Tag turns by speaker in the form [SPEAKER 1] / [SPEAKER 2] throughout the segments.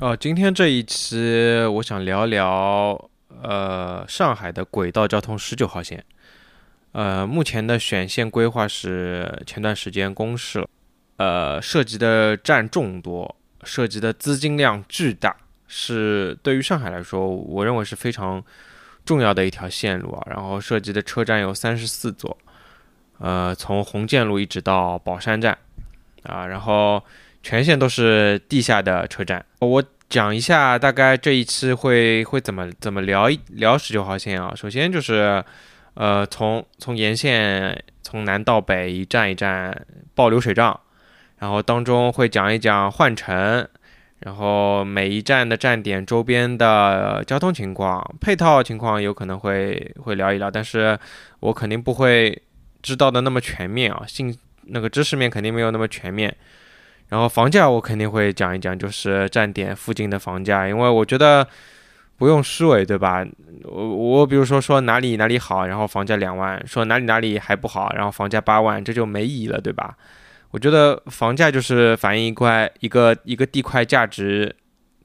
[SPEAKER 1] 哦，今天这一期我想聊聊，呃，上海的轨道交通十九号线。呃，目前的选线规划是前段时间公示了，呃，涉及的站众多，涉及的资金量巨大，是对于上海来说，我认为是非常重要的一条线路啊。然后涉及的车站有三十四座，呃，从红建路一直到宝山站，啊，然后。全线都是地下的车站，我讲一下大概这一期会会怎么怎么聊一聊十九号线啊。首先就是，呃，从从沿线从南到北一站一站报流水账，然后当中会讲一讲换乘，然后每一站的站点周边的交通情况、配套情况有可能会会聊一聊，但是我肯定不会知道的那么全面啊，信那个知识面肯定没有那么全面。然后房价我肯定会讲一讲，就是站点附近的房价，因为我觉得不用虚伪，对吧？我我比如说说哪里哪里好，然后房价两万，说哪里哪里还不好，然后房价八万，这就没意义了，对吧？我觉得房价就是反映一块一个一个地块价值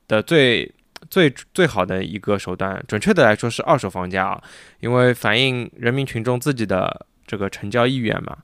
[SPEAKER 1] 的最最最好的一个手段，准确的来说是二手房价啊，因为反映人民群众自己的这个成交意愿嘛。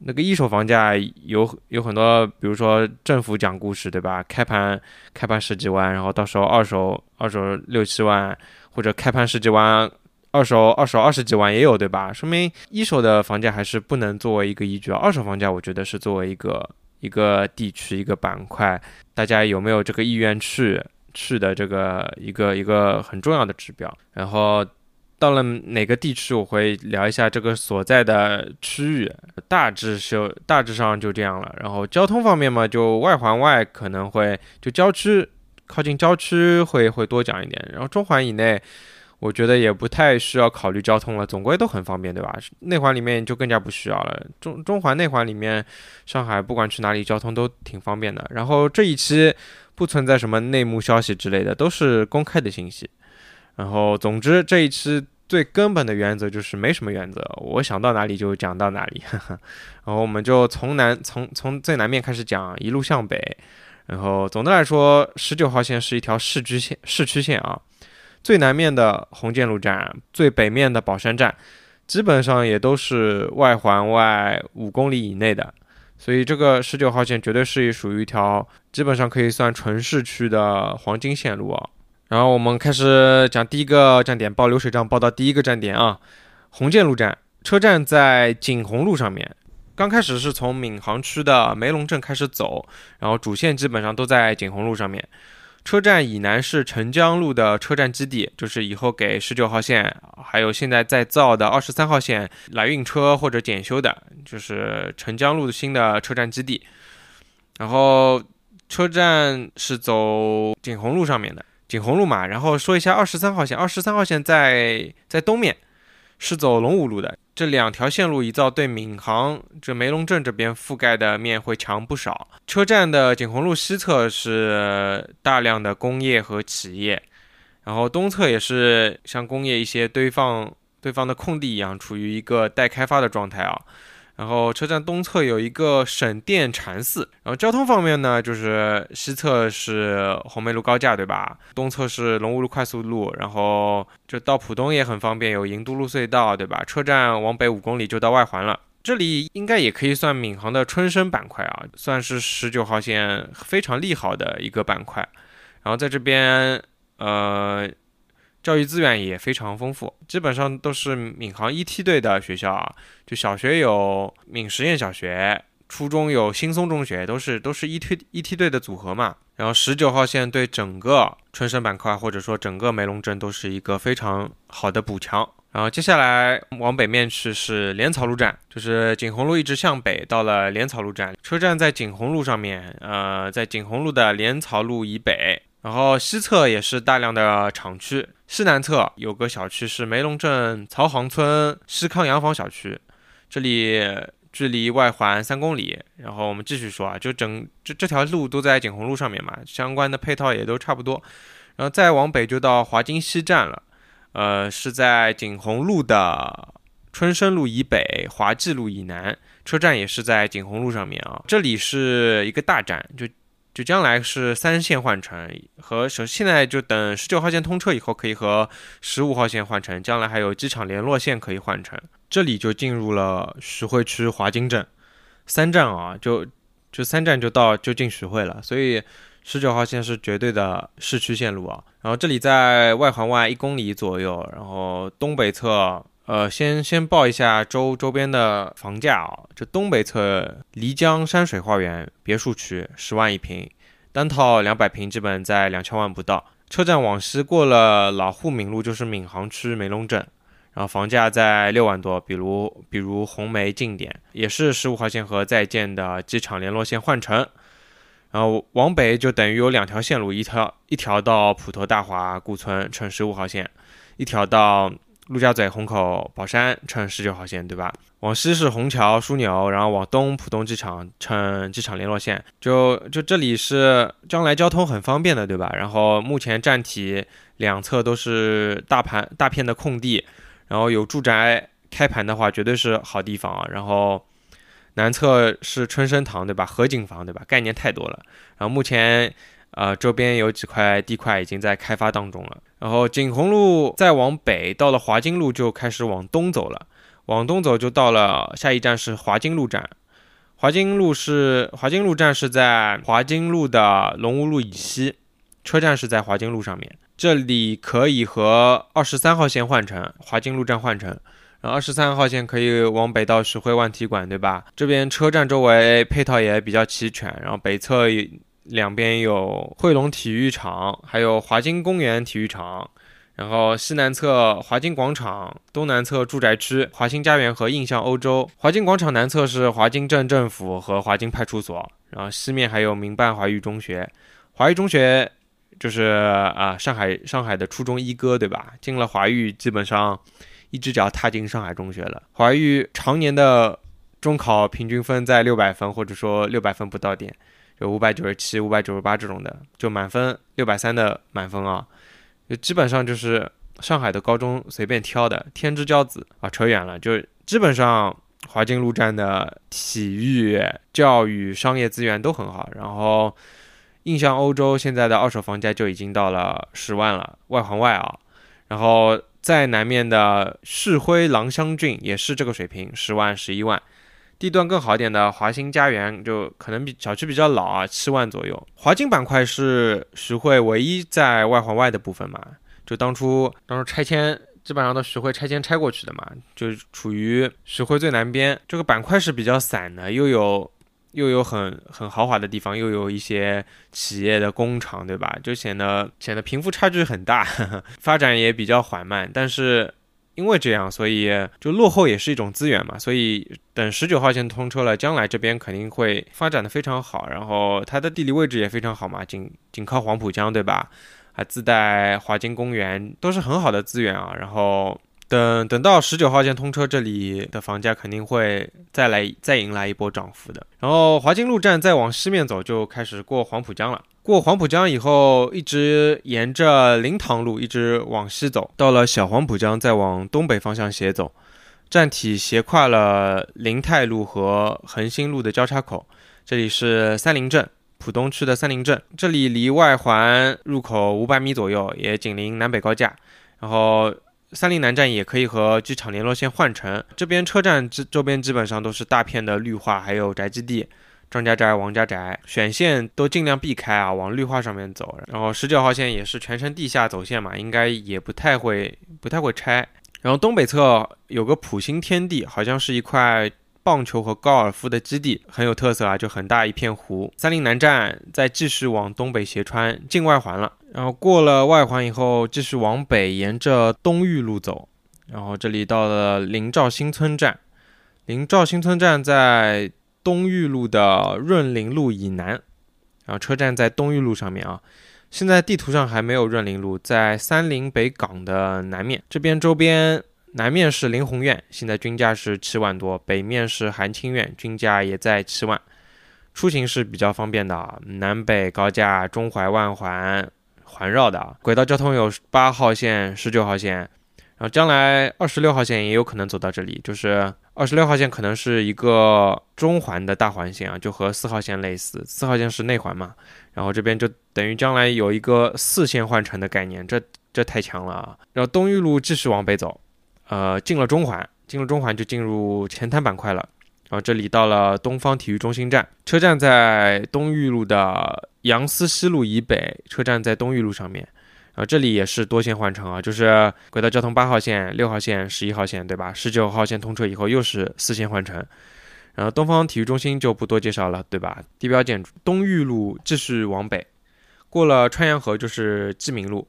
[SPEAKER 1] 那个一手房价有有很多，比如说政府讲故事，对吧？开盘开盘十几万，然后到时候二手二手六七万，或者开盘十几万，二手二手二十几万也有，对吧？说明一手的房价还是不能作为一个依据。二手房价我觉得是作为一个一个地区一个板块，大家有没有这个意愿去去的这个一个一个很重要的指标，然后。到了哪个地区，我会聊一下这个所在的区域，大致就大致上就这样了。然后交通方面嘛，就外环外可能会就郊区靠近郊区会会多讲一点。然后中环以内，我觉得也不太需要考虑交通了，总归都很方便，对吧？内环里面就更加不需要了。中中环内环里面，上海不管去哪里，交通都挺方便的。然后这一期不存在什么内幕消息之类的，都是公开的信息。然后，总之这一期最根本的原则就是没什么原则，我想到哪里就讲到哪里。然后我们就从南从从最南面开始讲，一路向北。然后总的来说，十九号线是一条市区线，市区线啊。最南面的红建路站，最北面的宝山站，基本上也都是外环外五公里以内的。所以这个十九号线绝对是属于一条基本上可以算纯市区的黄金线路啊。然后我们开始讲第一个站点，报流水账报到第一个站点啊，红建路站，车站在景洪路上面。刚开始是从闵行区的梅龙镇开始走，然后主线基本上都在景洪路上面。车站以南是澄江路的车站基地，就是以后给十九号线还有现在在造的二十三号线来运车或者检修的，就是澄江路的新的车站基地。然后车站是走景洪路上面的。景洪路嘛，然后说一下二十三号线。二十三号线在在东面，是走龙武路的。这两条线路一造，对闵行这梅龙镇这边覆盖的面会强不少。车站的景洪路西侧是大量的工业和企业，然后东侧也是像工业一些堆放堆放的空地一样，处于一个待开发的状态啊。然后车站东侧有一个省电禅寺，然后交通方面呢，就是西侧是红梅路高架，对吧？东侧是龙武路快速路，然后就到浦东也很方便，有银都路隧道，对吧？车站往北五公里就到外环了，这里应该也可以算闵行的春申板块啊，算是十九号线非常利好的一个板块。然后在这边，呃。教育资源也非常丰富，基本上都是闵行一梯队的学校啊。就小学有闵实验小学，初中有新松中学，都是都是一梯一梯队的组合嘛。然后十九号线对整个春申板块或者说整个梅龙镇都是一个非常好的补强。然后接下来往北面去是莲草路站，就是景洪路一直向北到了莲草路站，车站在景洪路上面，呃，在景洪路的莲草路以北。然后西侧也是大量的厂区，西南侧有个小区是梅龙镇曹行村西康洋房小区，这里距离外环三公里。然后我们继续说啊，就整这这条路都在景洪路上面嘛，相关的配套也都差不多。然后再往北就到华金西站了，呃，是在景洪路的春申路以北，华济路以南，车站也是在景洪路上面啊。这里是一个大站，就。就将来是三线换乘，和首现在就等十九号线通车以后，可以和十五号线换乘，将来还有机场联络线可以换乘。这里就进入了徐汇区华金镇，三站啊，就就三站就到就进徐汇了，所以十九号线是绝对的市区线路啊。然后这里在外环外一公里左右，然后东北侧，呃，先先报一下周周边的房价啊，这东北侧漓江山水花园别墅区十万一平，单套两百平，基本在两千万不到。车站往西过了老沪闵路就是闵行区梅陇镇。然后房价在六万多，比如比如红梅近点，也是十五号线和在建的机场联络线换乘。然后往北就等于有两条线路，一条一条到普陀大华古村乘十五号线，一条到陆家嘴虹口宝山乘十九号线，对吧？往西是虹桥枢纽，然后往东浦东机场乘机场联络线。就就这里是将来交通很方便的，对吧？然后目前站体两侧都是大盘大片的空地。然后有住宅开盘的话，绝对是好地方啊。然后南侧是春生堂，对吧？河景房，对吧？概念太多了。然后目前，呃，周边有几块地块已经在开发当中了。然后景洪路再往北，到了华金路就开始往东走了。往东走就到了下一站是华金路站。华金路是华金路站是在华金路的龙吴路以西，车站是在华金路上面。这里可以和二十三号线换乘，华金路站换乘，然后二十三号线可以往北到石灰万体馆，对吧？这边车站周围配套也比较齐全，然后北侧两边有汇龙体育场，还有华金公园体育场，然后西南侧华金广场，东南侧住宅区华新家园和印象欧洲。华金广场南侧是华金镇政府和华金派出所，然后西面还有民办华育中学，华育中学。就是啊，上海上海的初中一哥，对吧？进了华育，基本上一只脚踏进上海中学了。华育常年的中考平均分在六百分，或者说六百分不到点，有五百九十七、五百九十八这种的，就满分六百三的满分啊，就基本上就是上海的高中随便挑的天之骄子啊。扯远了，就基本上华金路站的体育、教育、商业资源都很好，然后。印象欧洲现在的二手房价就已经到了十万了，外环外啊，然后在南面的世辉郎香郡也是这个水平，十万十一万，地段更好一点的华新家园就可能比小区比较老啊，七万左右。华金板块是徐汇唯一在外环外的部分嘛，就当初当初拆迁基本上都徐汇拆迁拆过去的嘛，就处于徐汇最南边，这个板块是比较散的，又有。又有很很豪华的地方，又有一些企业的工厂，对吧？就显得显得贫富差距很大，发展也比较缓慢。但是因为这样，所以就落后也是一种资源嘛。所以等十九号线通车了，将来这边肯定会发展的非常好。然后它的地理位置也非常好嘛，紧紧靠黄浦江，对吧？还自带华金公园，都是很好的资源啊。然后。等等到十九号线通车，这里的房价肯定会再来再迎来一波涨幅的。然后华金路站再往西面走，就开始过黄浦江了。过黄浦江以后，一直沿着灵塘路一直往西走，到了小黄浦江，再往东北方向斜走，站体斜跨了林泰路和恒兴路的交叉口。这里是三林镇，浦东区的三林镇。这里离外环入口五百米左右，也紧邻南北高架。然后。三林南站也可以和机场联络线换乘，这边车站周周边基本上都是大片的绿化，还有宅基地，张家宅、王家宅，选线都尽量避开啊，往绿化上面走。然后十九号线也是全程地下走线嘛，应该也不太会不太会拆。然后东北侧有个普星天地，好像是一块。棒球和高尔夫的基地很有特色啊，就很大一片湖。三林南站再继续往东北斜穿进外环了，然后过了外环以后，继续往北沿着东裕路走，然后这里到了林兆新村站。林兆新村站在东玉路的润林路以南，然后车站在东玉路上面啊。现在地图上还没有润林路，在三林北港的南面，这边周边。南面是林鸿苑，现在均价是七万多；北面是韩清苑，均价也在七万。出行是比较方便的，南北高架、中环、万环环绕的。轨道交通有八号线、十九号线，然后将来二十六号线也有可能走到这里，就是二十六号线可能是一个中环的大环线啊，就和四号线类似，四号线是内环嘛，然后这边就等于将来有一个四线换乘的概念，这这太强了啊！然后东玉路继续往北走，呃，进了中环，进了中环就进入前滩板块了，然后这里到了东方体育中心站，车站在东玉路的杨思西路以北，车站在东玉路上面。啊，这里也是多线换乘啊，就是轨道交通八号线、六号线、十一号线，对吧？十九号线通车以后又是四线换乘。然后东方体育中心就不多介绍了，对吧？地标建筑东玉路继续往北，过了川阳河就是济民路，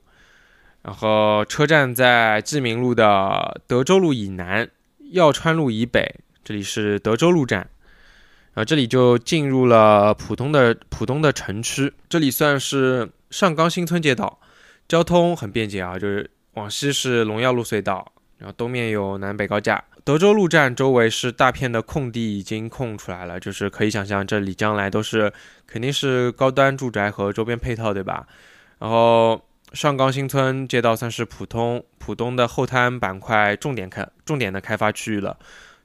[SPEAKER 1] 然后车站在济民路的德州路以南，耀川路以北，这里是德州路站。然后这里就进入了普通的普通的城区，这里算是上冈新村街道。交通很便捷啊，就是往西是龙耀路隧道，然后东面有南北高架。德州路站周围是大片的空地，已经空出来了，就是可以想象这里将来都是肯定是高端住宅和周边配套，对吧？然后上冈新村街道算是普通浦东的后滩板块重点开重点的开发区域了。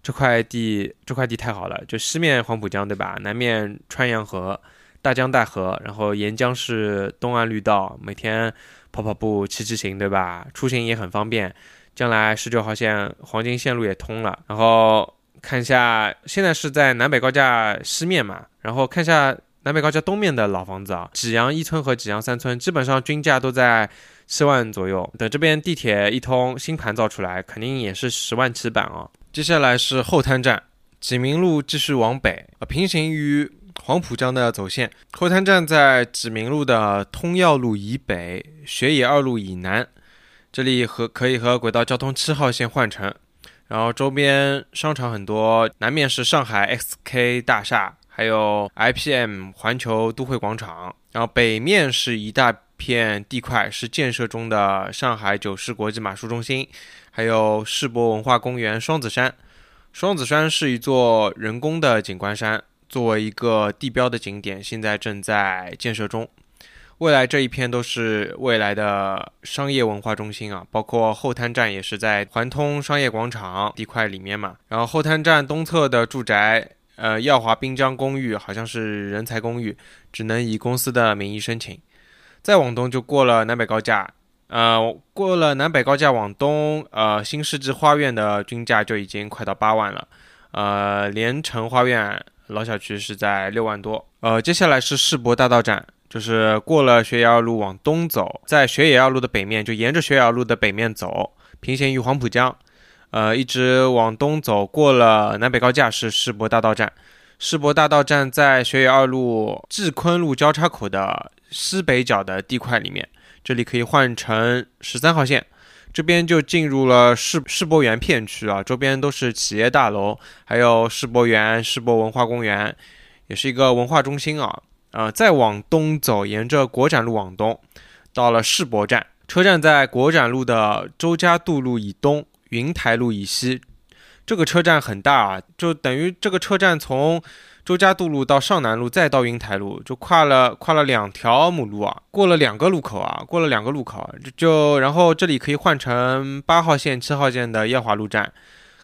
[SPEAKER 1] 这块地这块地太好了，就西面黄浦江，对吧？南面川洋河、大江大河，然后沿江是东岸绿道，每天。跑跑步、骑骑行，对吧？出行也很方便。将来十九号线黄金线路也通了。然后看一下，现在是在南北高架西面嘛？然后看一下南北高架东面的老房子啊，济阳一村和济阳三村，基本上均价都在七万左右。等这边地铁一通，新盘造出来，肯定也是十万起板啊。接下来是后滩站，济民路继续往北，平行于。黄浦江的走线，后滩站在济民路的通药路以北，雪野二路以南，这里和可以和轨道交通七号线换乘。然后周边商场很多，南面是上海 XK 大厦，还有 IPM 环球都会广场。然后北面是一大片地块，是建设中的上海九世国际马术中心，还有世博文化公园双子山。双子山是一座人工的景观山。作为一个地标的景点，现在正在建设中。未来这一片都是未来的商业文化中心啊，包括后滩站也是在环通商业广场地块里面嘛。然后后滩站东侧的住宅，呃，耀华滨江公寓好像是人才公寓，只能以公司的名义申请。再往东就过了南北高架，呃，过了南北高架往东，呃，新世纪花苑的均价就已经快到八万了，呃，连城花苑。老小区是在六万多，呃，接下来是世博大道站，就是过了学野二路往东走，在学野二路的北面，就沿着学野二路的北面走，平行于黄浦江，呃，一直往东走，过了南北高架是世博大道站。世博大道站在学野二路季昆路交叉口的西北角的地块里面，这里可以换成十三号线。这边就进入了世世博园片区啊，周边都是企业大楼，还有世博园、世博文化公园，也是一个文化中心啊。呃，再往东走，沿着国展路往东，到了世博站，车站在国展路的周家渡路以东、云台路以西。这个车站很大啊，就等于这个车站从。周家渡路到上南路，再到云台路，就跨了跨了两条母路啊，过了两个路口啊，过了两个路口，就就然后这里可以换成八号线、七号线的耀华路站，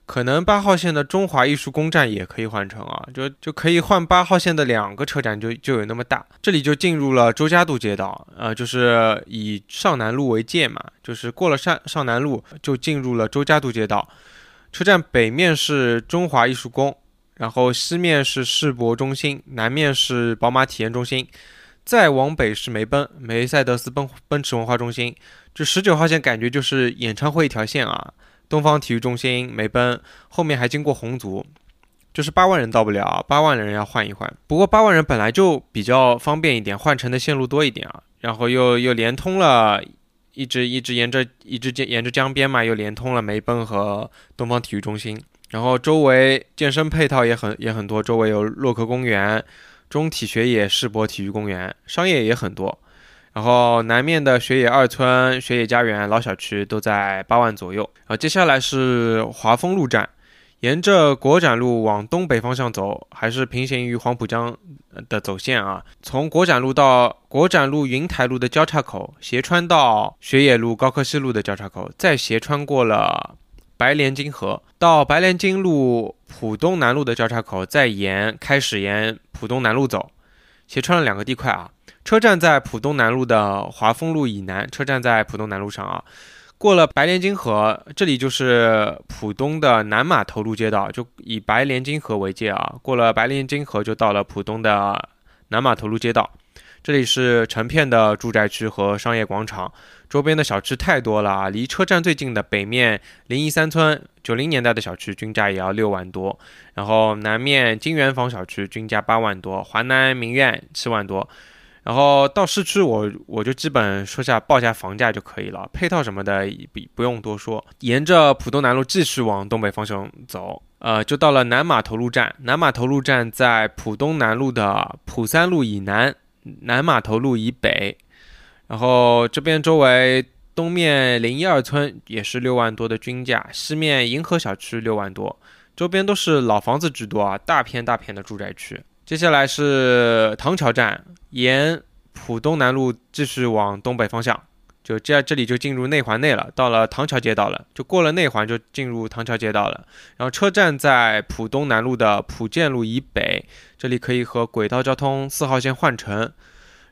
[SPEAKER 1] 可能八号线的中华艺术宫站也可以换成啊，就就可以换八号线的两个车站，就就有那么大。这里就进入了周家渡街道，呃，就是以上南路为界嘛，就是过了上上南路就进入了周家渡街道，车站北面是中华艺术宫。然后西面是世博中心，南面是宝马体验中心，再往北是梅奔梅赛德斯奔奔驰文化中心。这十九号线感觉就是演唱会一条线啊！东方体育中心、梅奔后面还经过红族，就是八万人到不了，八万人要换一换。不过八万人本来就比较方便一点，换乘的线路多一点啊。然后又又连通了，一直一直沿着一直沿沿着江边嘛，又连通了梅奔和东方体育中心。然后周围健身配套也很也很多，周围有洛克公园、中体学野世博体育公园，商业也很多。然后南面的雪野二村、雪野家园老小区都在八万左右。然后接下来是华丰路站，沿着国展路往东北方向走，还是平行于黄浦江的走线啊。从国展路到国展路云台路的交叉口，斜穿到雪野路高科西路的交叉口，再斜穿过了白莲金河，到白莲金路浦东南路的交叉口，再沿开始沿浦东南路走，斜穿了两个地块啊。车站在浦东南路的华丰路以南，车站在浦东南路上啊。过了白莲金河，这里就是浦东的南码头路街道，就以白莲金河为界啊。过了白莲金河，就到了浦东的南码头路街道。这里是成片的住宅区和商业广场，周边的小吃太多了啊。离车站最近的北面临沂三村，九零年代的小区均价也要六万多。然后南面金源坊小区均价八万多，华南名苑七万多。然后到市区，我我就基本说下报价房价就可以了，配套什么的不不用多说。沿着浦东南路继续往东北方向走，呃，就到了南码头路站。南码头路站在浦东南路的浦三路以南，南码头路以北。然后这边周围东面零一二村也是六万多的均价，西面银河小区六万多，周边都是老房子居多啊，大片大片的住宅区。接下来是唐桥站，沿浦东南路继续往东北方向，就这这里就进入内环内了。到了唐桥街道了，就过了内环就进入唐桥街道了。然后车站在浦东南路的浦建路以北，这里可以和轨道交通四号线换乘。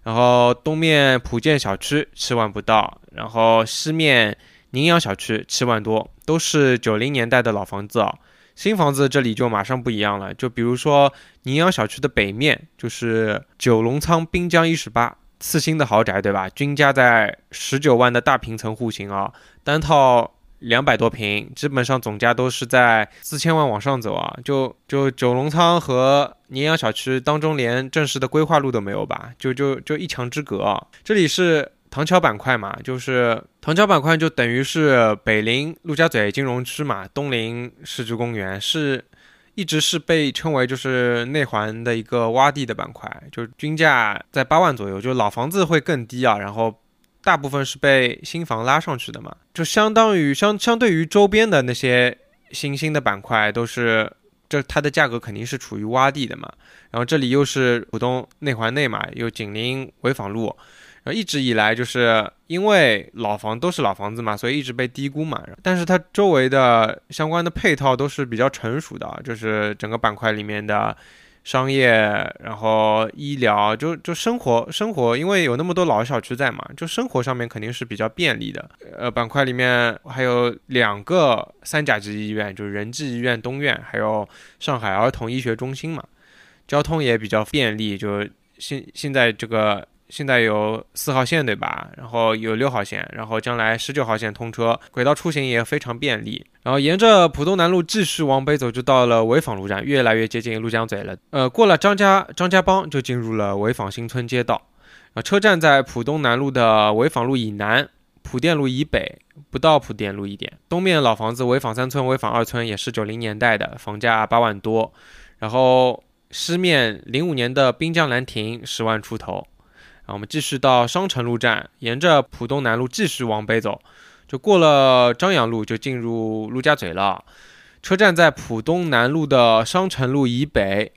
[SPEAKER 1] 然后东面浦建小区七万不到，然后西面宁阳小区七万多，都是九零年代的老房子啊。新房子这里就马上不一样了，就比如说宁阳小区的北面就是九龙仓滨江一十八次新的豪宅，对吧？均价在十九万的大平层户型啊，单套两百多平，基本上总价都是在四千万往上走啊。就就九龙仓和宁阳小区当中连正式的规划路都没有吧？就就就一墙之隔啊。这里是。唐桥板块嘛，就是唐桥板块就等于是北临陆家嘴金融区嘛，东临世纪公园，是一直是被称为就是内环的一个洼地的板块，就均价在八万左右，就老房子会更低啊，然后大部分是被新房拉上去的嘛，就相当于相相对于周边的那些新兴的板块都是，这它的价格肯定是处于洼地的嘛，然后这里又是浦东内环内嘛，又紧邻潍坊路。然后一直以来就是因为老房都是老房子嘛，所以一直被低估嘛。但是它周围的相关的配套都是比较成熟的，就是整个板块里面的商业，然后医疗，就就生活生活，因为有那么多老小区在嘛，就生活上面肯定是比较便利的。呃，板块里面还有两个三甲级医院，就是仁济医院东院，还有上海儿童医学中心嘛，交通也比较便利。就现现在这个。现在有四号线对吧？然后有六号线，然后将来十九号线通车，轨道出行也非常便利。然后沿着浦东南路继续往北走，就到了潍坊路站，越来越接近陆江嘴了。呃，过了张家张家浜，就进入了潍坊新村街道。啊，车站在浦东南路的潍坊路以南，浦电路以北，不到浦电路一点。东面老房子潍坊三村、潍坊二村也是九零年代的，房价八万多。然后西面零五年的滨江兰亭十万出头。啊我们继续到商城路站，沿着浦东南路继续往北走，就过了张杨路，就进入陆家嘴了。车站在浦东南路的商城路以北，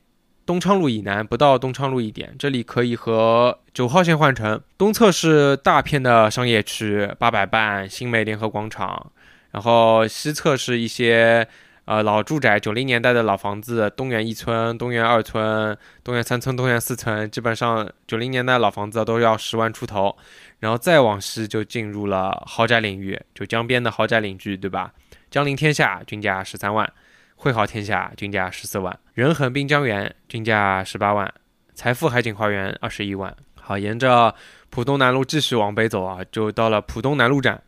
[SPEAKER 1] 东昌路以南，不到东昌路一点。这里可以和九号线换乘。东侧是大片的商业区，八佰伴、新美联合广场，然后西侧是一些。呃，老住宅，九零年代的老房子，东园一村、东园二村、东园三村、东园四村，基本上九零年代老房子都要十万出头，然后再往西就进入了豪宅领域，就江边的豪宅领域，对吧？江临天下均价十三万，汇豪天下均价十四万，仁恒滨江园均价十八万，财富海景花园二十一万。好，沿着浦东南路继续往北走啊，就到了浦东南路站。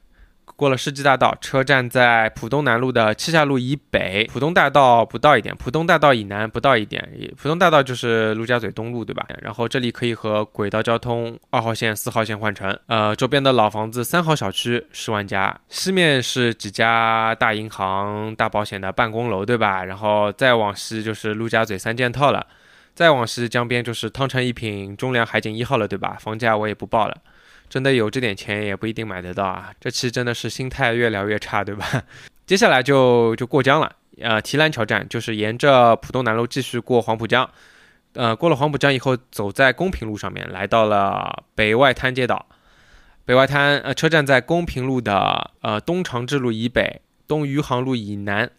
[SPEAKER 1] 过了世纪大道，车站在浦东南路的七下路以北，浦东大道不到一点，浦东大道以南不到一点，浦东大道就是陆家嘴东路，对吧？然后这里可以和轨道交通二号线、四号线换乘。呃，周边的老房子三号小区十万家，西面是几家大银行、大保险的办公楼，对吧？然后再往西就是陆家嘴三件套了，再往西江边就是汤臣一品、中粮海景一号了，对吧？房价我也不报了。真的有这点钱也不一定买得到啊！这期真的是心态越聊越差，对吧？接下来就就过江了，呃，提篮桥站就是沿着浦东南路继续过黄浦江，呃，过了黄浦江以后，走在公平路上面，来到了北外滩街道。北外滩呃车站在公平路的呃东长治路以北，东余杭路以南。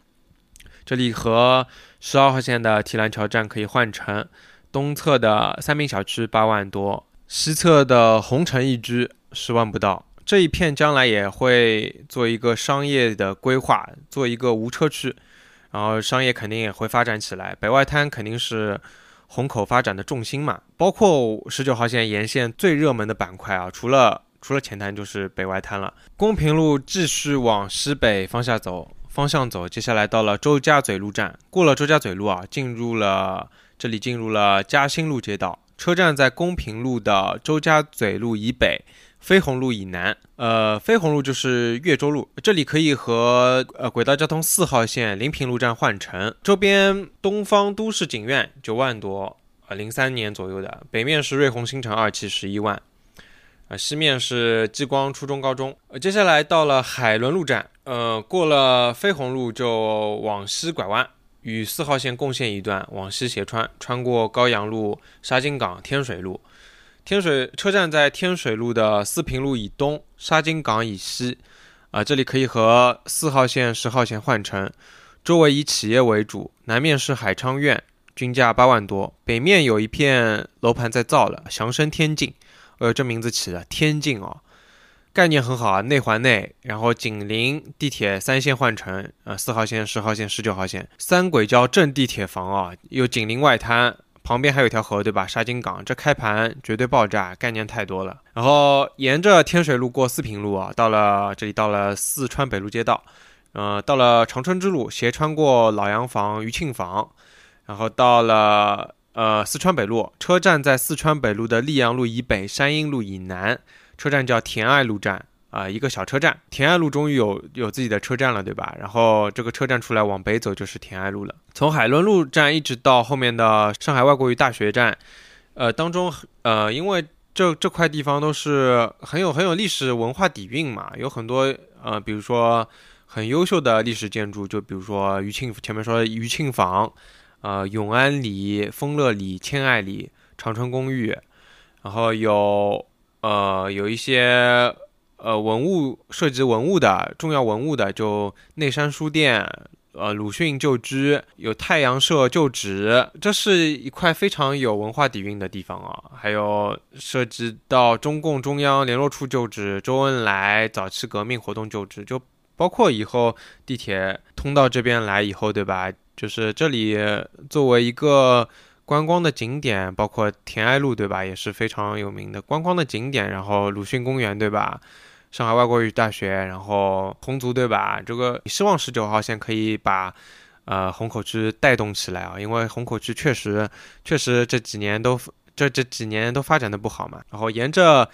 [SPEAKER 1] 这里和十二号线的提篮桥站可以换乘。东侧的三明小区八万多，西侧的红城一居十万不到。这一片将来也会做一个商业的规划，做一个无车区，然后商业肯定也会发展起来。北外滩肯定是虹口发展的重心嘛，包括十九号线沿线最热门的板块啊，除了除了前滩就是北外滩了。公平路继续往西北方向走。方向走，接下来到了周家嘴路站，过了周家嘴路啊，进入了这里，进入了嘉兴路街道。车站在公平路的周家嘴路以北，飞鸿路以南。呃，飞鸿路就是越州路，这里可以和呃轨道交通四号线临平路站换乘。周边东方都市景苑九万多，呃，零三年左右的。北面是瑞虹新城二期十一万。啊，西面是激光初中高中。呃，接下来到了海伦路站，呃，过了飞鸿路就往西拐弯，与四号线共线一段，往西斜穿，穿过高阳路、沙金港、天水路。天水车站在天水路的四平路以东，沙金港以西。啊，这里可以和四号线、十号线换乘。周围以企业为主，南面是海昌苑，均价八万多。北面有一片楼盘在造了，祥生天境。呃，这名字起的天境哦，概念很好啊，内环内，然后紧邻地铁三线换乘，呃，四号线、十号线、十九号线，三轨交正地铁房啊，又紧邻外滩，旁边还有一条河，对吧？沙金港，这开盘绝对爆炸，概念太多了。然后沿着天水路过四平路啊，到了这里，到了四川北路街道，呃，到了长春之路，斜穿过老洋房、余庆坊，然后到了。呃，四川北路车站在四川北路的溧阳路以北，山阴路以南。车站叫田爱路站啊，一个小车站。田爱路终于有有自己的车站了，对吧？然后这个车站出来往北走就是田爱路了。从海伦路站一直到后面的上海外国语大学站，呃，当中呃，因为这这块地方都是很有很有历史文化底蕴嘛，有很多呃，比如说很优秀的历史建筑，就比如说余庆前面说的余庆坊。呃，永安里、丰乐里、千爱里、长春公寓，然后有呃有一些呃文物涉及文物的重要文物的，就内山书店、呃鲁迅旧居、有太阳社旧址，这是一块非常有文化底蕴的地方啊。还有涉及到中共中央联络处旧址、周恩来早期革命活动旧址，就包括以后地铁通到这边来以后，对吧？就是这里作为一个观光的景点，包括田爱路，对吧，也是非常有名的观光的景点。然后鲁迅公园，对吧？上海外国语大学，然后红族，对吧？这个希望十九号线可以把呃虹口区带动起来啊，因为虹口区确实确实这几年都这这几年都发展的不好嘛。然后沿着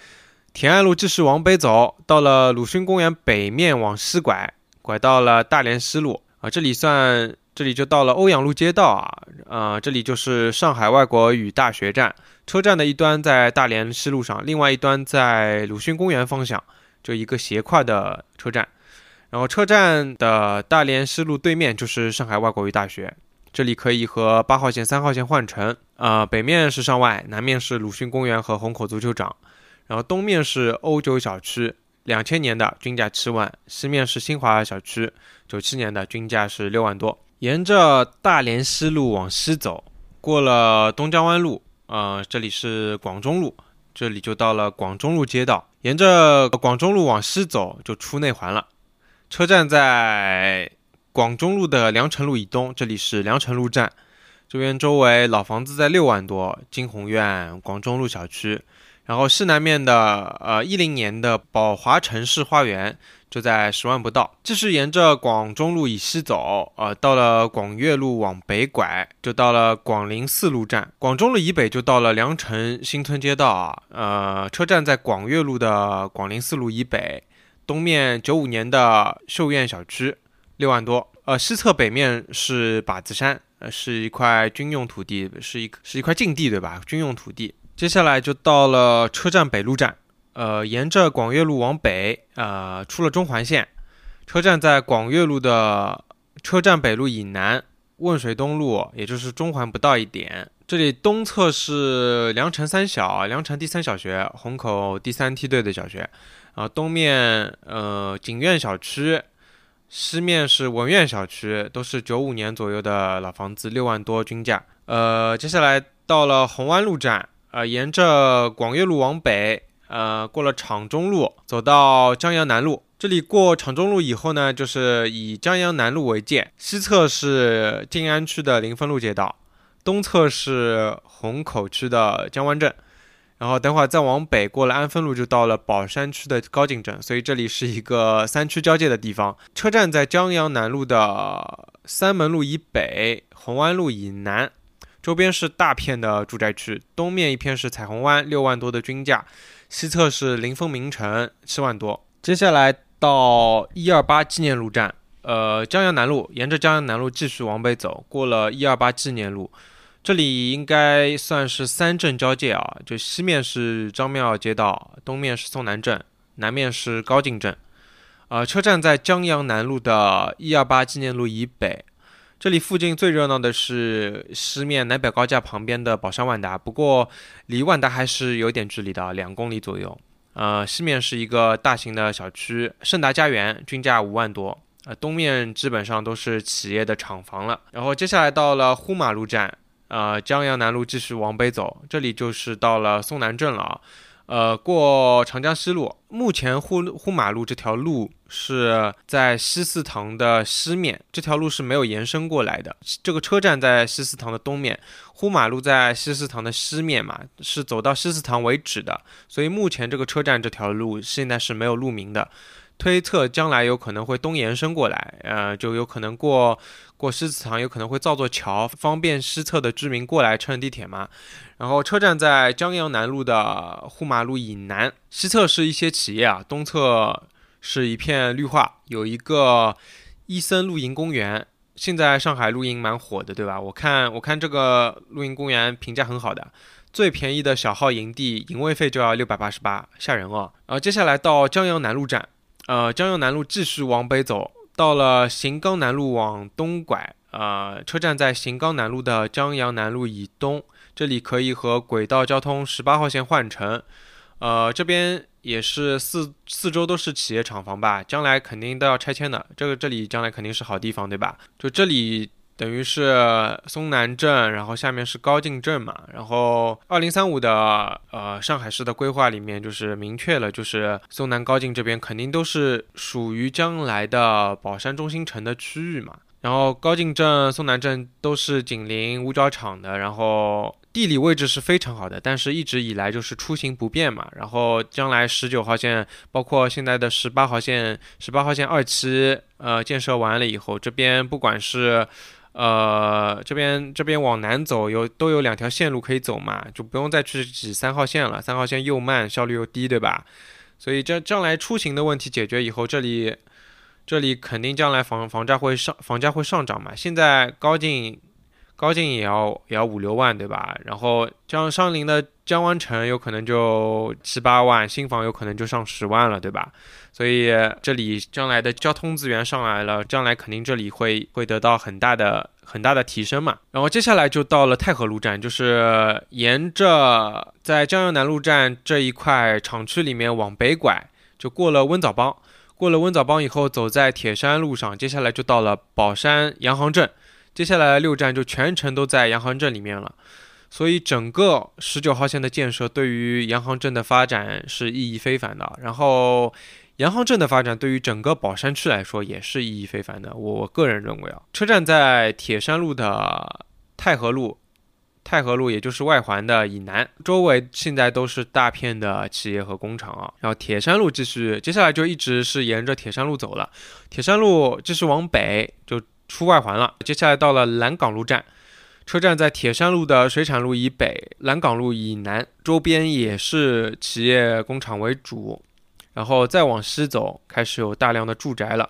[SPEAKER 1] 田爱路继续往北走，到了鲁迅公园北面往西拐，拐到了大连西路啊，这里算。这里就到了欧阳路街道啊，呃，这里就是上海外国语大学站，车站的一端在大连西路上，另外一端在鲁迅公园方向，就一个斜跨的车站。然后车站的大连西路对面就是上海外国语大学，这里可以和八号线、三号线换乘。啊，北面是上外，南面是鲁迅公园和虹口足球场，然后东面是欧九小区。两千年的均价七万，西面是新华小区，九七年的均价是六万多。沿着大连西路往西走，过了东江湾路，呃，这里是广中路，这里就到了广中路街道。沿着广中路往西走，就出内环了。车站在广中路的良城路以东，这里是良城路站。这边周围老房子在六万多，金鸿苑、广中路小区。然后西南面的呃一零年的宝华城市花园就在十万不到。继续沿着广中路以西走，呃，到了广粤路往北拐，就到了广陵四路站。广中路以北就到了良城新村街道啊。呃，车站在广粤路的广陵四路以北，东面九五年的秀苑小区六万多。呃，西侧北面是靶子山，呃，是一块军用土地，是一是一块禁地，对吧？军用土地。接下来就到了车站北路站，呃，沿着广悦路往北，呃，出了中环线，车站在广悦路的车站北路以南，汶水东路，也就是中环不到一点。这里东侧是良城三小，良城第三小学，虹口第三梯队的小学。啊东面呃景苑小区，西面是文苑小区，都是九五年左右的老房子，六万多均价。呃，接下来到了红湾路站，呃，沿着广悦路往北，呃，过了厂中路，走到江阳南路。这里过厂中路以后呢，就是以江阳南路为界，西侧是静安区的临汾路街道。东侧是虹口区的江湾镇，然后等会儿再往北过了安丰路就到了宝山区的高进镇，所以这里是一个三区交界的地方。车站在江阳南路的三门路以北，红湾路以南，周边是大片的住宅区。东面一片是彩虹湾，六万多的均价；西侧是临汾名城，七万多。接下来到一二八纪念路站，呃，江阳南路，沿着江阳南路继续往北走，过了一二八纪念路。这里应该算是三镇交界啊，就西面是张庙街道，东面是松南镇，南面是高进镇。呃，车站在江阳南路的一二八纪念路以北。这里附近最热闹的是西面南北高架旁边的宝山万达，不过离万达还是有点距离的，两公里左右。呃，西面是一个大型的小区盛达家园，均价五万多。呃，东面基本上都是企业的厂房了。然后接下来到了呼马路站。呃，江阳南路继续往北走，这里就是到了松南镇了啊。呃，过长江西路，目前沪沪马路这条路是在西四塘的西面，这条路是没有延伸过来的。这个车站在西四塘的东面，沪马路在西四塘的西面嘛，是走到西四塘为止的。所以目前这个车站这条路现在是没有路名的。推测将来有可能会东延伸过来，呃，就有可能过过狮子塘，有可能会造座桥，方便西侧的居民过来乘地铁嘛。然后车站在江阳南路的沪马路以南，西侧是一些企业啊，东侧是一片绿化，有一个伊森露营公园。现在上海露营蛮火的，对吧？我看我看这个露营公园评价很好的，最便宜的小号营地营位费就要六百八十八，吓人哦。然后接下来到江阳南路站。呃，江阳南路继续往北走，到了行冈南路往东拐，呃，车站在行冈南路的江阳南路以东，这里可以和轨道交通十八号线换乘。呃，这边也是四四周都是企业厂房吧，将来肯定都要拆迁的，这个这里将来肯定是好地方，对吧？就这里。等于是松南镇，然后下面是高进镇嘛，然后二零三五的呃上海市的规划里面就是明确了，就是松南高进这边肯定都是属于将来的宝山中心城的区域嘛，然后高进镇、松南镇都是紧邻五角场的，然后地理位置是非常好的，但是一直以来就是出行不便嘛，然后将来十九号线，包括现在的十八号线，十八号线二期呃建设完了以后，这边不管是呃，这边这边往南走有都有两条线路可以走嘛，就不用再去挤三号线了。三号线又慢，效率又低，对吧？所以这将来出行的问题解决以后，这里这里肯定将来房房价会上房价会上涨嘛。现在高进高进也要也要五六万，对吧？然后江上林的江湾城有可能就七八万，新房有可能就上十万了，对吧？所以这里将来的交通资源上来了，将来肯定这里会会得到很大的很大的提升嘛。然后接下来就到了太和路站，就是沿着在江阳南路站这一块厂区里面往北拐，就过了温枣帮，过了温枣帮以后，走在铁山路上，接下来就到了宝山洋行镇，接下来六站就全程都在洋行镇里面了。所以整个十九号线的建设对于洋行镇的发展是意义非凡的。然后。洋行镇的发展对于整个宝山区来说也是意义非凡的。我个人认为啊，车站在铁山路的太和路，太和路也就是外环的以南，周围现在都是大片的企业和工厂啊。然后铁山路继续，接下来就一直是沿着铁山路走了。铁山路继续往北就出外环了。接下来到了蓝港路站，车站在铁山路的水产路以北，蓝港路以南，周边也是企业工厂为主。然后再往西走，开始有大量的住宅了，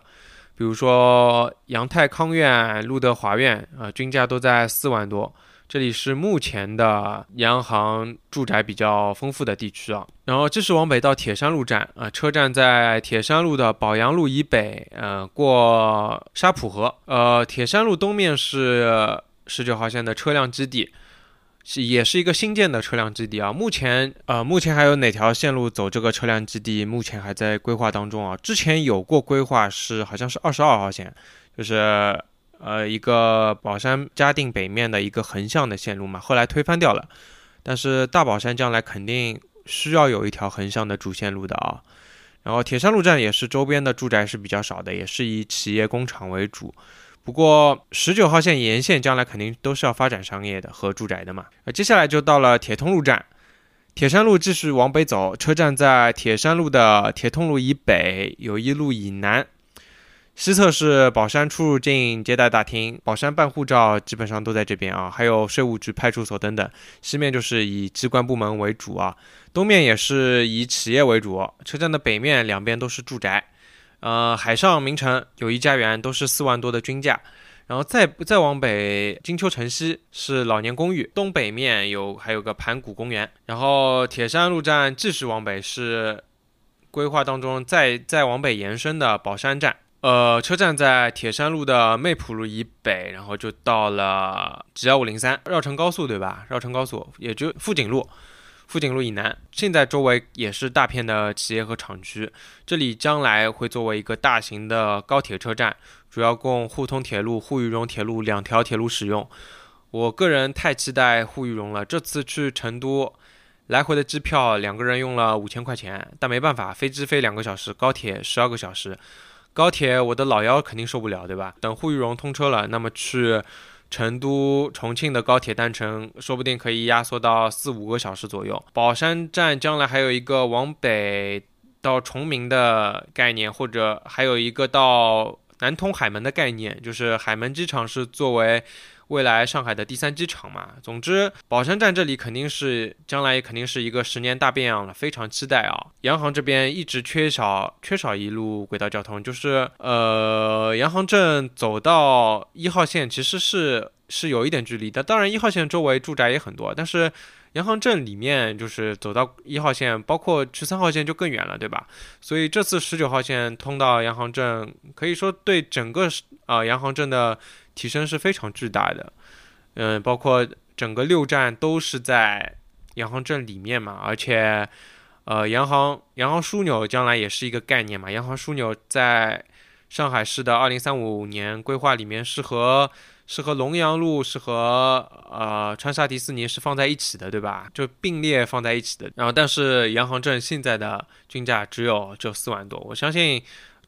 [SPEAKER 1] 比如说阳泰康苑、路德华苑，啊，均价都在四万多。这里是目前的洋行住宅比较丰富的地区啊。然后这是往北到铁山路站啊，车站在铁山路的宝阳路以北，呃，过沙浦河。呃，铁山路东面是十九号线的车辆基地。是，也是一个新建的车辆基地啊。目前，呃，目前还有哪条线路走这个车辆基地？目前还在规划当中啊。之前有过规划，是好像是二十二号线，就是呃一个宝山嘉定北面的一个横向的线路嘛，后来推翻掉了。但是大宝山将来肯定需要有一条横向的主线路的啊。然后铁山路站也是周边的住宅是比较少的，也是以企业工厂为主。不过十九号线沿线将来肯定都是要发展商业的和住宅的嘛。那接下来就到了铁通路站，铁山路继续往北走，车站在铁山路的铁通路以北，友谊路以南，西侧是宝山出入境接待大厅，宝山办护照基本上都在这边啊，还有税务局、派出所等等。西面就是以机关部门为主啊，东面也是以企业为主。车站的北面两边都是住宅。呃，海上名城友谊家园都是四万多的均价，然后再再往北，金秋城西是老年公寓，东北面有还有个盘古公园，然后铁山路站继续往北是规划当中再再往北延伸的宝山站，呃，车站在铁山路的妹浦路以北，然后就到了 G 幺五零三绕城高速对吧？绕城高速也就富锦路。富锦路以南，现在周围也是大片的企业和厂区。这里将来会作为一个大型的高铁车站，主要供沪通铁路、沪渝蓉铁路两条铁路使用。我个人太期待沪渝蓉了。这次去成都，来回的机票两个人用了五千块钱，但没办法，飞机飞两个小时，高铁十二个小时。高铁我的老腰肯定受不了，对吧？等沪渝蓉通车了，那么去。成都、重庆的高铁单程说不定可以压缩到四五个小时左右。宝山站将来还有一个往北到崇明的概念，或者还有一个到南通海门的概念，就是海门机场是作为。未来上海的第三机场嘛，总之宝山站这里肯定是将来也肯定是一个十年大变样了，非常期待啊！洋行这边一直缺少缺少一路轨道交通，就是呃，洋行镇走到一号线其实是是有一点距离的，当然一号线周围住宅也很多，但是洋行镇里面就是走到一号线，包括去三号线就更远了，对吧？所以这次十九号线通到洋行镇，可以说对整个啊洋行镇的。提升是非常巨大的，嗯，包括整个六站都是在洋行镇里面嘛，而且，呃，洋行洋行枢纽将来也是一个概念嘛，洋行枢纽在上海市的二零三五年规划里面是和是和龙阳路是和呃川沙迪士尼是放在一起的，对吧？就并列放在一起的。然后，但是洋行镇现在的均价只有只有四万多，我相信。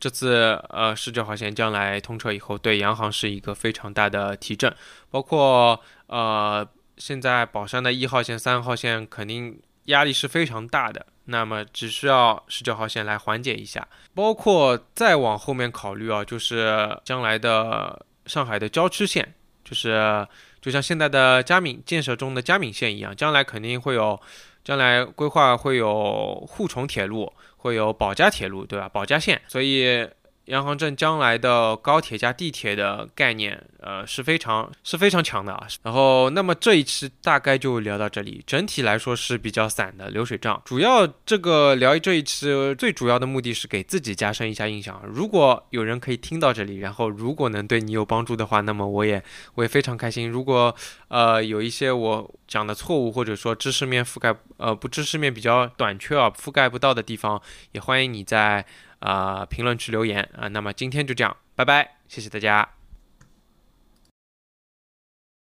[SPEAKER 1] 这次呃十九号线将来通车以后，对洋行是一个非常大的提振，包括呃现在宝山的一号线、三号线肯定压力是非常大的，那么只需要十九号线来缓解一下，包括再往后面考虑啊，就是将来的上海的郊区线，就是就像现在的嘉闵建设中的嘉闵线一样，将来肯定会有，将来规划会有沪崇铁路。会有保家铁路，对吧？保家线，所以。洋行镇将来的高铁加地铁的概念，呃，是非常是非常强的啊。然后，那么这一期大概就聊到这里。整体来说是比较散的流水账。主要这个聊这一期最主要的目的是给自己加深一下印象。如果有人可以听到这里，然后如果能对你有帮助的话，那么我也我也非常开心。如果呃有一些我讲的错误，或者说知识面覆盖呃不知识面比较短缺啊，覆盖不到的地方，也欢迎你在。啊，评论区留言啊，那么今天就这样，拜拜，谢谢大家。